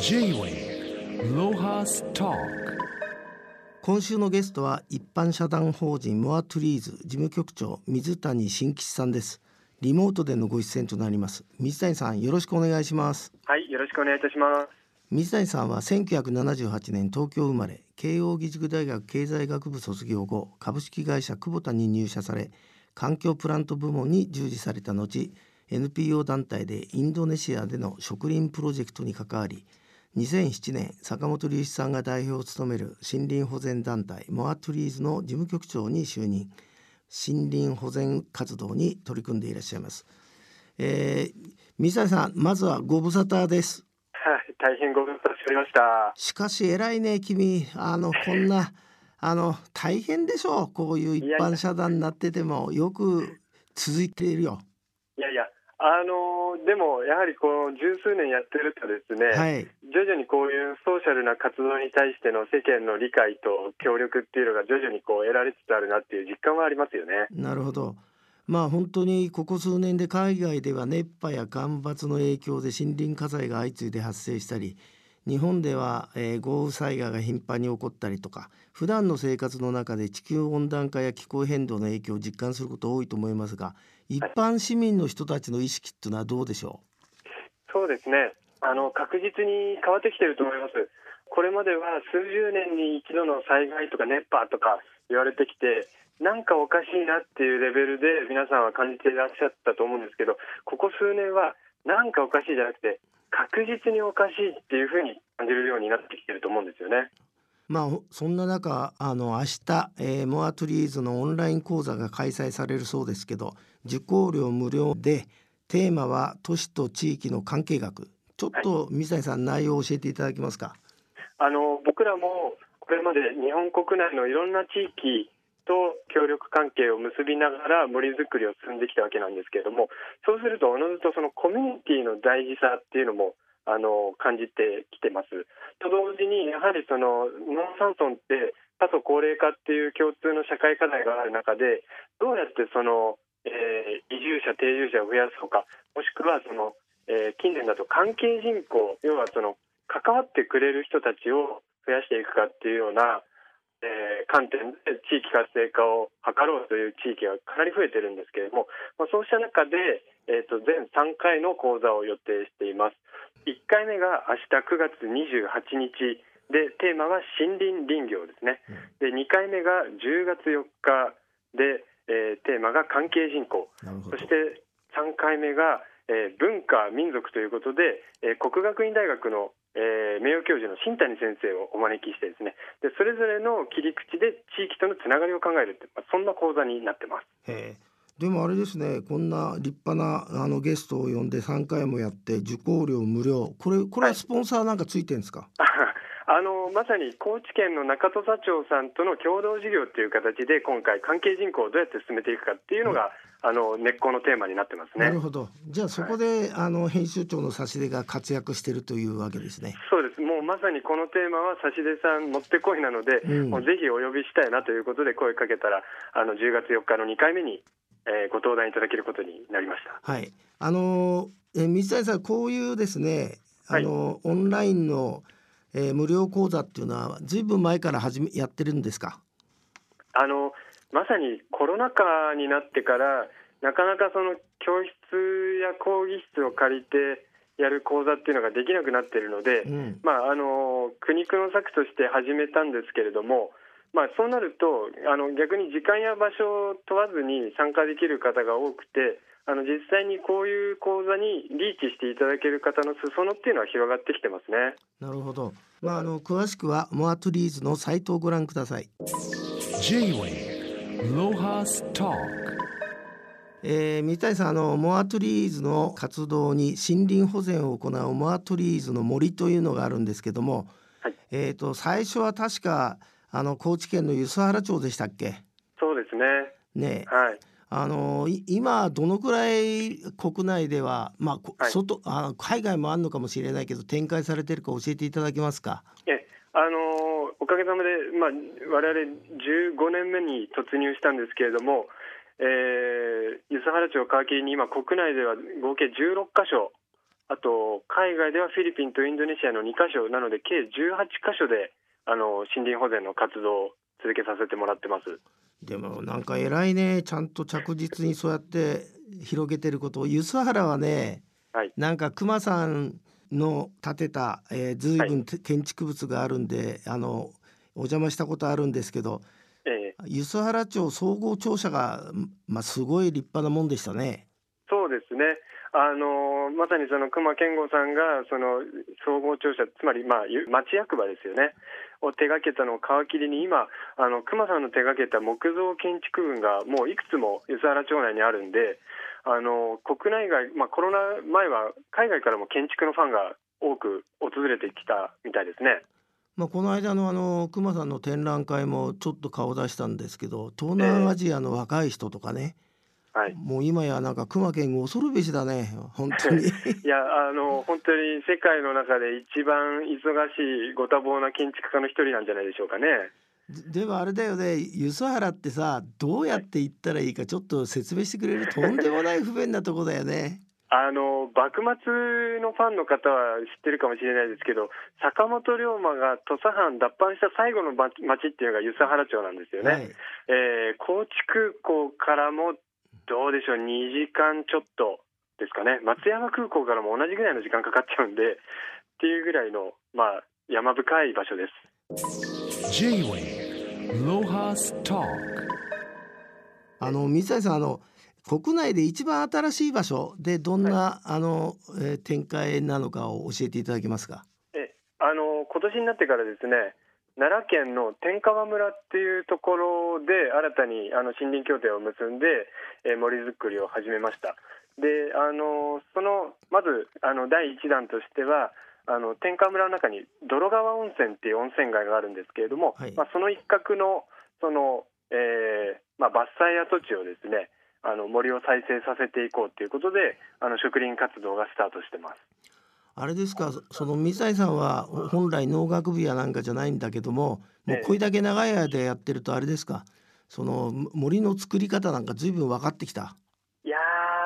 J-Way ロハスタ今週のゲストは一般社団法人モアトゥリーズ事務局長水谷新吉さんです。リモートでのご出演となります。水谷さんよろしくお願いします。はい、よろしくお願いいたします。水谷さんは1978年東京生まれ慶應義塾大学経済学部卒業後株式会社久保田に入社され環境プラント部門に従事された後 NPO 団体でインドネシアでの植林プロジェクトに関わり2007年坂本龍一さんが代表を務める森林保全団体モアトゥリーズの事務局長に就任。森林保全活動に取り組んでいらっしゃいます、えー、水谷さんまずはご無沙汰です。はい、大変ご無沙汰しておりました。しかし偉いね君。あのこんな あの大変でしょう。こういう一般社団になっててもよく続いているよ。いやいや、あのでもやはりこの十数年やってるとですね、はい徐々にこういうソーシャルな活動に対しての世間の理解と協力っていうのが徐々にこう得られつつあるなっていう実感はありますよね。なるほどまあ本当にここ数年で海外では熱波や干ばつの影響で森林火災が相次いで発生したり日本では、えー豪雨災害が頻繁に起こったりとか普段の生活の中で地球温暖化や気候変動の影響を実感すること多いと思いますが一般市民の人たちの意識っていうのはどうでしょそうですね。あの確実に変わってきてると思います。これまでは数十年に一度の災害とか熱波とか言われてきて、なんかおかしいなっていうレベルで皆さんは感じていらっしゃったと思うんですけど、ここ数年はなんかおかしいじゃなくて、確実におかしいっていうふうに感じるようになってきてると思うんですよね。うまあほそんな中あの明日、えーモアトゥリーズのオンライン講座が開催されるそうですけど受講料無料でテーマは都市と地域の関係学。ちょっと水谷さん内容を教えていただけますか？あの僕らもこれまで日本国内のいろんな地域と協力関係を結びながら森づくりを進んできたわけなんですけれどもそうするとおのずとそのコミュニティの大事さっていうのもあの感じてきてます。と同時にやはりその農山村って過疎高齢化っていう共通の社会課題がある中でどうやってその、えー移住者定住者を増やすのかもしくはその、えー近年だと関係人口要はその関わってくれる人たちを増やしていくかっていうような、えー観点で地域活性化を図ろうという地域がかなり増えてるんですけれども、まあ、そうした中で、えー、と全3回の講座を予定しています1回目が明日9月28日でテーマは森林林業ですね。で2回目が10月4日で、えーテーマが関係人口。そして3回目が、えー文化民族ということで、えー国学院大学の、えー名誉教授の新谷先生をお招きしてですね。でそれぞれの切り口で地域とのつながりを考えるって、まあ、そんな講座になってます。でもあれですねこんな立派なあのゲストを呼んで3回もやって受講料無料。これこれはスポンサーなんかついてるんですか、あのまさに高知県の中土佐町さんとの共同事業っていう形で今回関係人口をどうやって進めていくかっていうのが、あの根っこのテーマになってますね。なる。ほど。じゃあそこで、あの編集長の差し出が活躍してるというわけですね。そうです。もうまさにこのテーマは差し出さんもってこいなので、うん。もうぜひお呼びしたいなということで声かけたらあの10月4日の2回目に、えーご登壇いただけることになりました。はい。あのえ水谷さんこういうですねあの、オンラインの、えー無料講座っていうのはずいぶん前から始めやってるんですか？あのまさにコロナ禍になってからなかなかその教室や講義室を借りてやる講座っていうのができなくなっているので、うん。まあ、あの苦肉の策として始めたんですけれども、まあ、そうなるとあの逆に時間や場所を問わずに参加できる方が多くてあの実際にこういう講座にリーチしていただける方の裾野っていうのは広がってきてますね。なるほど。まああの詳しくは more trees のサイトをご覧ください。 J-WAVE LOHAS TALK えー、水谷さんあの more trees の活動に森林保全を行う more trees の森というのがあるんですけども、はい。えー、と最初は確かあの高知県の梼原町でしたっけ？そうですね。ね。はい。あのい今どのくらい国内では、まあこはい。外あ海外もあるのかもしれないけど展開されてるか教えていただけますか？えあのおかげさまで、まあ、我々15年目に突入したんですけれども、えー、梼原町を皮切りに今国内では合計16カ所あと海外ではフィリピンとインドネシアの2カ所なので計18カ所であの森林保全の活動を続けさせてもらってます。でもなんか偉いねちゃんと着実にそうやって広げてることを梼原はね、はいなんか熊さんの建てた、えー、随分て建築物があるんであのお邪魔したことあるんですけどええ梼原町総合庁舎が、まあ、すごい立派なもんでしたね。そうですね。あのまさにその熊健吾さんがその総合庁舎つまりまあゆ町役場ですよねを手掛けたのを皮切りに今あの熊さんの手掛けた木造建築群がもういくつも梼原町内にあるんであの国内外、まあ、コロナ前は海外からも建築のファンが多く訪れてきたみたいですね。まあ、この間のあの熊さんの展覧会もちょっと顔出したんですけど東南アジアの若い人とかね、はい。もう今やなんか熊健吾恐るべしだね。本当に。いやあの本当に世界の中で一番忙しいご多忙な建築家の一人なんじゃないでしょうかね。ででもあれだよね。梼原ってさどうやって行ったらいいかちょっと説明してくれるとんでもない不便なとこだよね。あの幕末のファンの方は知ってるかもしれないですけど坂本龍馬が土佐藩脱藩した最後の町町っていうのが梼原町なんですよね、はい、えー高知空港からもどうでしょう2時間ちょっとですかね。松山空港からも同じぐらいの時間かかっちゃうんでっていうぐらいの、まあ、山深い場所です。あの水谷さんあの国内で一番新しい場所でどんな、あの、えー展開なのかを教えていただけますか？えあの今年になってからですね奈良県の天川村っていうところで新たにあの森林協定を結んで、えー森づくりを始めました。であのそのまずあの第1弾としてはあの天川村の中に泥川温泉っていう温泉街があるんですけれども、はい。まあ、その一角のその、えーまあ、伐採跡地をですねあの森を再生させていこうということであの植林活動がスタートしてますあれですかそその水谷さんはほ本来農学部やなんかじゃないんだけどももうええ。これだけ長い間やってるとあれですか？そのむ森の作り方なんか随分分かってきた？いや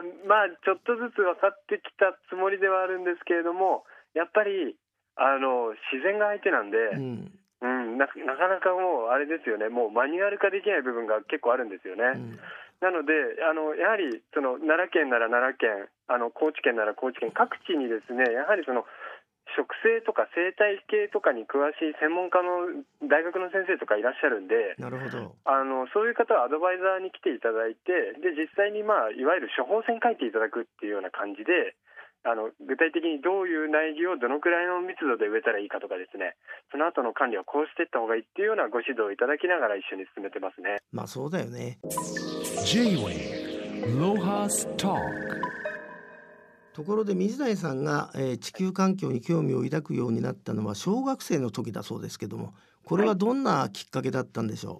ーまあちょっとずつ分かってきたつもりではあるんですけれどもやっぱりあの自然が相手なんで、うん。うん、ななかなかもうあれですよね。もうマニュアル化できない部分が結構あるんですよね。うんなのであのやはりその奈良県なら奈良県あの高知県なら高知県各地にですねやはりその植生とか生態系とかに詳しい専門家の大学の先生とかいらっしゃるんでなるほど。あのそういう方はアドバイザーに来ていただいてで実際に、まあ、いわゆる処方箋書いていただくっていうような感じであの具体的にどういう苗木をどのくらいの密度で植えたらいいかとかですねその後の管理はこうしていった方がいいっていうようなご指導をいただきながら一緒に進めてますね。まあそうだよね。J-Wave Lohas Talk. ところで水谷さんが、えー地球環境に興味を抱くようになったのは小学生の時だそうですけどもこれはどんなきっかけだったんでしょ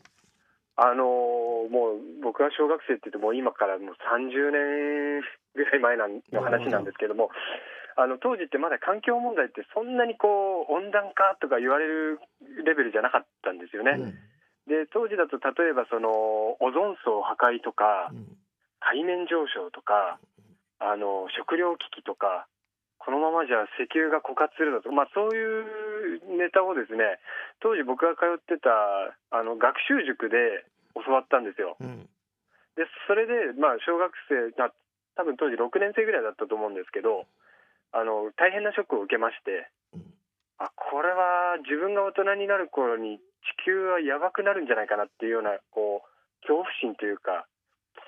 あのーもう僕が小学生って言っても今からもう30年ぐらい前なんの話なんですけどもあの当時ってまだ環境問題ってそんなにこう温暖化とか言われるレベルじゃなかったんですよう、ね。うんで当時だと例えばそのオゾン層破壊とかうん。海面上昇とかあの食糧危機とかこのままじゃ石油が枯渇するだとか、まあ、そういうネタをですね当時僕が通ってたあの学習塾で教わったんですよ。うん。でそれで、まあ、小学生まあ多分当時6年生ぐらいだったと思うんですけどあの大変なショックを受けましてうん。あこれは自分が大人になる頃に地球はやばくなるんじゃないかなっていうようなこう恐怖心というか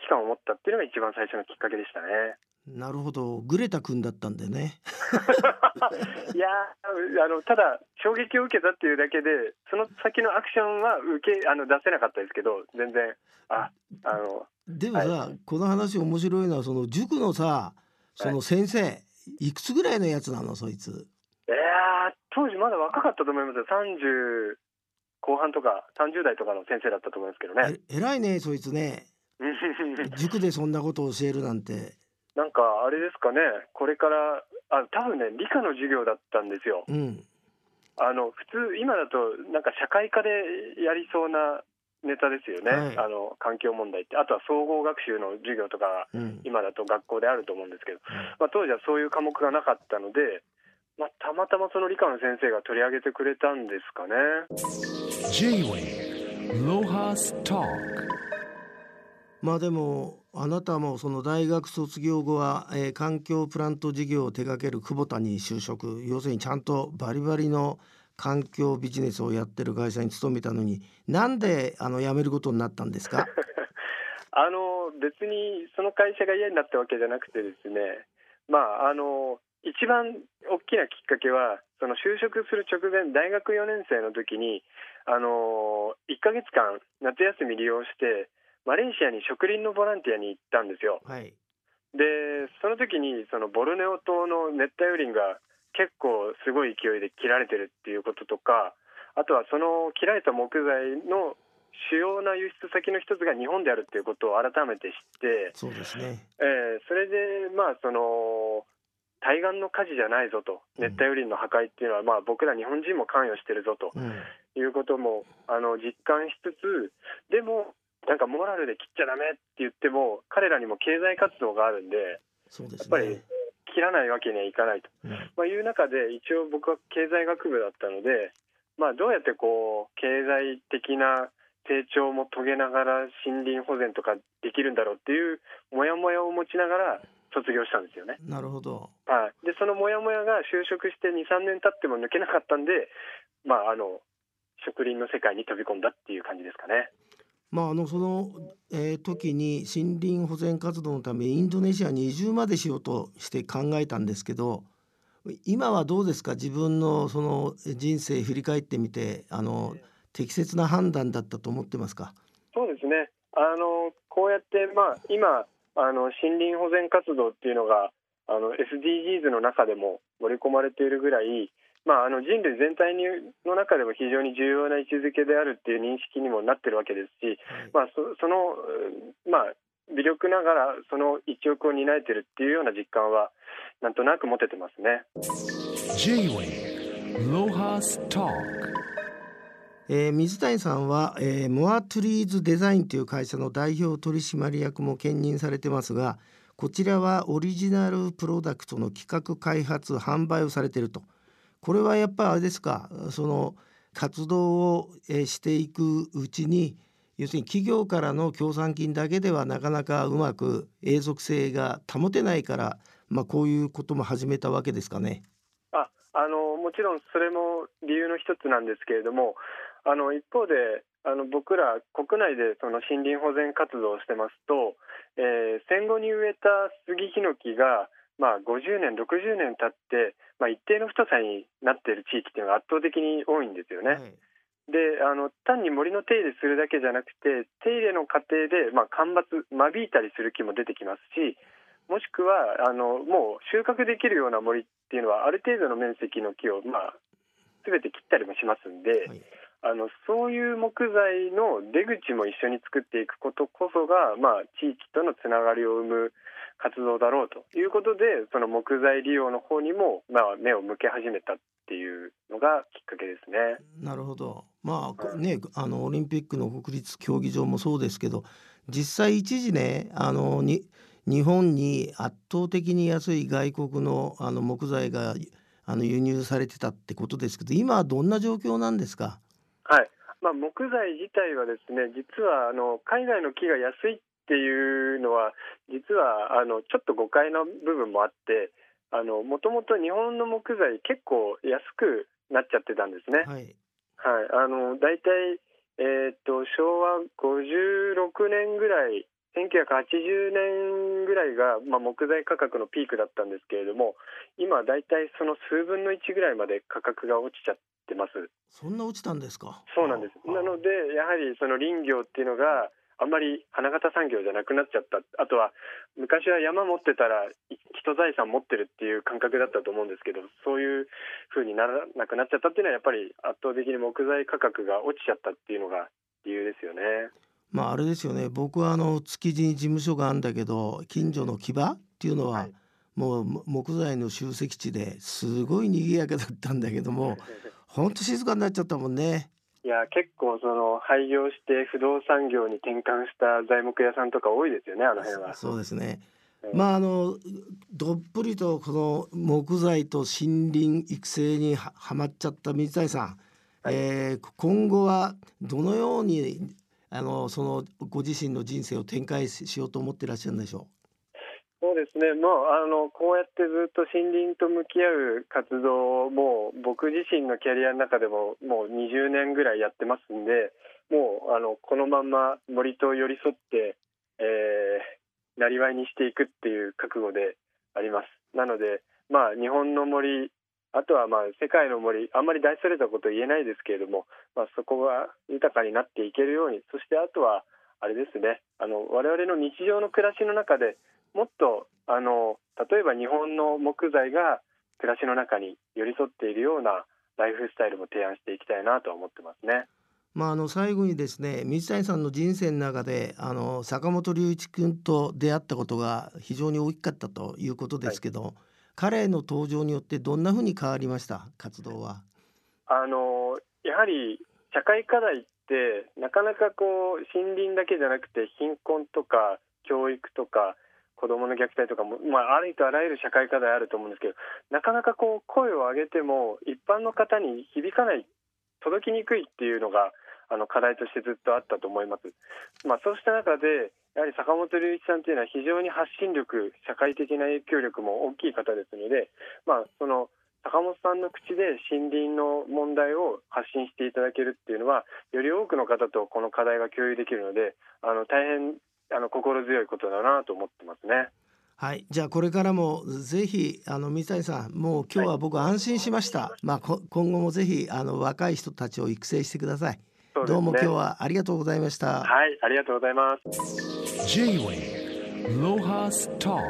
危機感を持ったっていうのが一番最初のきっかけでしたね。なるほどグレタ君だったんでね。いやーあのただ衝撃を受けたっていうだけでその先のアクションは受けあの出せなかったですけど全然ああのでもさ、この話面白いのはその塾のさその先生、い、くつぐらいのやつなのそいつ？いやー当時まだ若かったと思いますよ30後半とか30代とかの先生だったと思いますけどね。え偉いねそいつね。塾でそんなことを教えるなんて。なんかあれですかね。これからあ多分ね理科の授業だったんですよ。うん。あの普通今だとなんか社会科でやりそうなネタですよね、はい。あの環境問題って。あとは総合学習の授業とかうん。今だと学校であると思うんですけど、まあ、当時はそういう科目がなかったので、まあ、たまたまその理科の先生が取り上げてくれたんですかね。J-Way Lohas Talk. まあでもあなたもその大学卒業後は、えー環境プラント事業を手掛ける久保田に就職。要するにちゃんとバリバリの環境ビジネスをやってる会社に勤めたのになんであの辞めることになったんですか？あの別にその会社が嫌になったわけじゃなくてですね、まあ、あの一番大きなきっかけはその就職する直前大学4年生の時にあの1ヶ月間夏休み利用してマレーシアに植林のボランティアに行ったんですよ。はいでその時にそのボルネオ島の熱帯雨林が結構すごい勢いで切られてるっていうこととかあとはその切られた木材の主要な輸出先の一つが日本であるっていうことを改めて知って、そうですねえーそれでまあその対岸の火事じゃないぞと。熱帯雨林の破壊っていうのはまあ僕ら日本人も関与してるぞとうん。いうこともあの実感しつつでもなんかモラルで切っちゃダメって言っても彼らにも経済活動があるんでそうですやっぱりね切らないわけにはいかないと、うん。まあ、いう中で一応僕は経済学部だったので、まあ、どうやってこう経済的な成長も遂げながら森林保全とかできるんだろうっていうモヤモヤを持ちながら卒業したんですよね。なるほど。はい、でそのモヤモヤが就職して23年経っても抜けなかったんで、まあ、あの植林の世界に飛び込んだっていう感じですかね。まああのその、えー時に森林保全活動のためインドネシアに移住までしようとして考えたんですけど今はどうですか？自分のその人生振り返ってみてあの適切な判断だったと思ってますか？そうですね。あのこうやって、まあ、今あの森林保全活動っていうのがあの SDGs の中でも盛り込まれているぐらい、まあ、あの人類全体にの中でも非常に重要な位置づけであるっていう認識にもなってるわけですし、まあ、そその、うんまあ、微力ながらその一翼を担えてるっていうような実感はなんとなく持ててますね。J-Way Lohas Talk えー水谷さんは、えーモアトゥリーズデザインという会社の代表取締役も兼任されてますがこちらはオリジナルプロダクトの企画開発販売をされてるとこれはやっぱあれですか？その活動を、えーしていくうちに要するに企業からの協賛金だけではなかなかうまく永続性が保てないから、まあ、こういうことも始めたわけですかね？ああのもちろんそれも理由の一つなんですけれどもあの一方であの僕ら国内でその森林保全活動をしてますと、えー戦後に植えた杉ヒノキが、まあ、50年60年経って、まあ、一定の太さになっている地域っていうのが圧倒的に多いんですよね。はいであの単に森の手入れするだけじゃなくて手入れの過程で、まあ、間伐間引いたりする木も出てきますしもしくはあのもう収穫できるような森っていうのはある程度の面積の木を、まあ、全て切ったりもしますんで、はいあのそういう木材の出口も一緒に作っていくことこそが、まあ、地域とのつながりを生む活動だろうということでその木材利用の方にも、まあ、目を向け始めたっていうのがきっかけですね。なるほど。まあこねあのオリンピックの国立競技場もそうですけど実際一時ねあのに日本に圧倒的に安い外国のあの木材があの輸入されてたってことですけど今はどんな状況なんですか？はい。まあ、木材自体はですね実はあの海外の木が安いっていうのは実はあのちょっと誤解の部分もあってもともと日本の木材結構安くなっちゃってたんですね。はい。はい、あの大体、えーっと昭和56年ぐらい1980年ぐらいが、まあ、木材価格のピークだったんですけれども今大体その数分の1ぐらいまで価格が落ちちゃってます。そんな落ちたんですか？そうなんです。あなのでやはりその林業っていうのがあんまり花形産業じゃなくなっちゃった。あとは昔は山持ってたら人財産持ってるっていう感覚だったと思うんですけど、そういう風にならなくなっちゃったっていうのはやっぱり圧倒的に木材価格が落ちちゃったっていうのが理由ですよね。まああれですよね僕はあの築地に事務所があるんだけど近所の木場っていうのは、はいもうも木材の集積地ですごい賑やかだったんだけども ほんと静かになっちゃったもんね。いや結構その廃業して不動産業に転換した材木屋さんとか多いですよねあの辺は。そうですね。うんまああのどっぷりとこの木材と森林育成にははまっちゃった水谷さん、はいえー今後はどのようにあのそのご自身の人生を展開ししようと思ってらっしゃるんでしょそうですね、もうあのこうやってずっと森林と向き合う活動をもう僕自身のキャリアの中でももう20年ぐらいやってますんでもうあのこのまま森と寄り添って、えー、なりわいにしていくっていう覚悟であります。なので、まあ、日本の森あとはまあ世界の森あんまり大それたこと言えないですけれども、まあ、そこが豊かになっていけるようにそしてあとはあれですね。あの我々の日常の暮らしの中でもっとあの例えば日本の木材が暮らしの中に寄り添っているようなライフスタイルも提案していきたいなと思ってますね。まあ、あの最後にですね水谷さんの人生の中であの坂本龍一君と出会ったことが非常に大きかったということですけど、彼の登場によってどんなふうに変わりました？活動は。あのやはり社会課題ってなかなかこう森林だけじゃなくて貧困とか教育とか子どもの虐待とかも、まあ、ありとあらゆる社会課題あると思うんですけどなかなかこう声を上げても一般の方に響かない届きにくいっていうのがあの課題としてずっとあったと思います。まあ、そうした中でやはり坂本龍一さんというのは非常に発信力社会的な影響力も大きい方ですので、まあ、その坂本さんの口で森林の問題を発信していただけるっていうのはより多くの方とこの課題が共有できるのであの大変あの心強いことだなと思ってますね。はい、じゃあこれからもぜひあの水谷さんもう今日は僕安心しました。まあこ今後もぜひあの若い人たちを育成してください。ねどうも今日はありがとうございました。はい、ありがとうございます。J-Wave Lohas Talk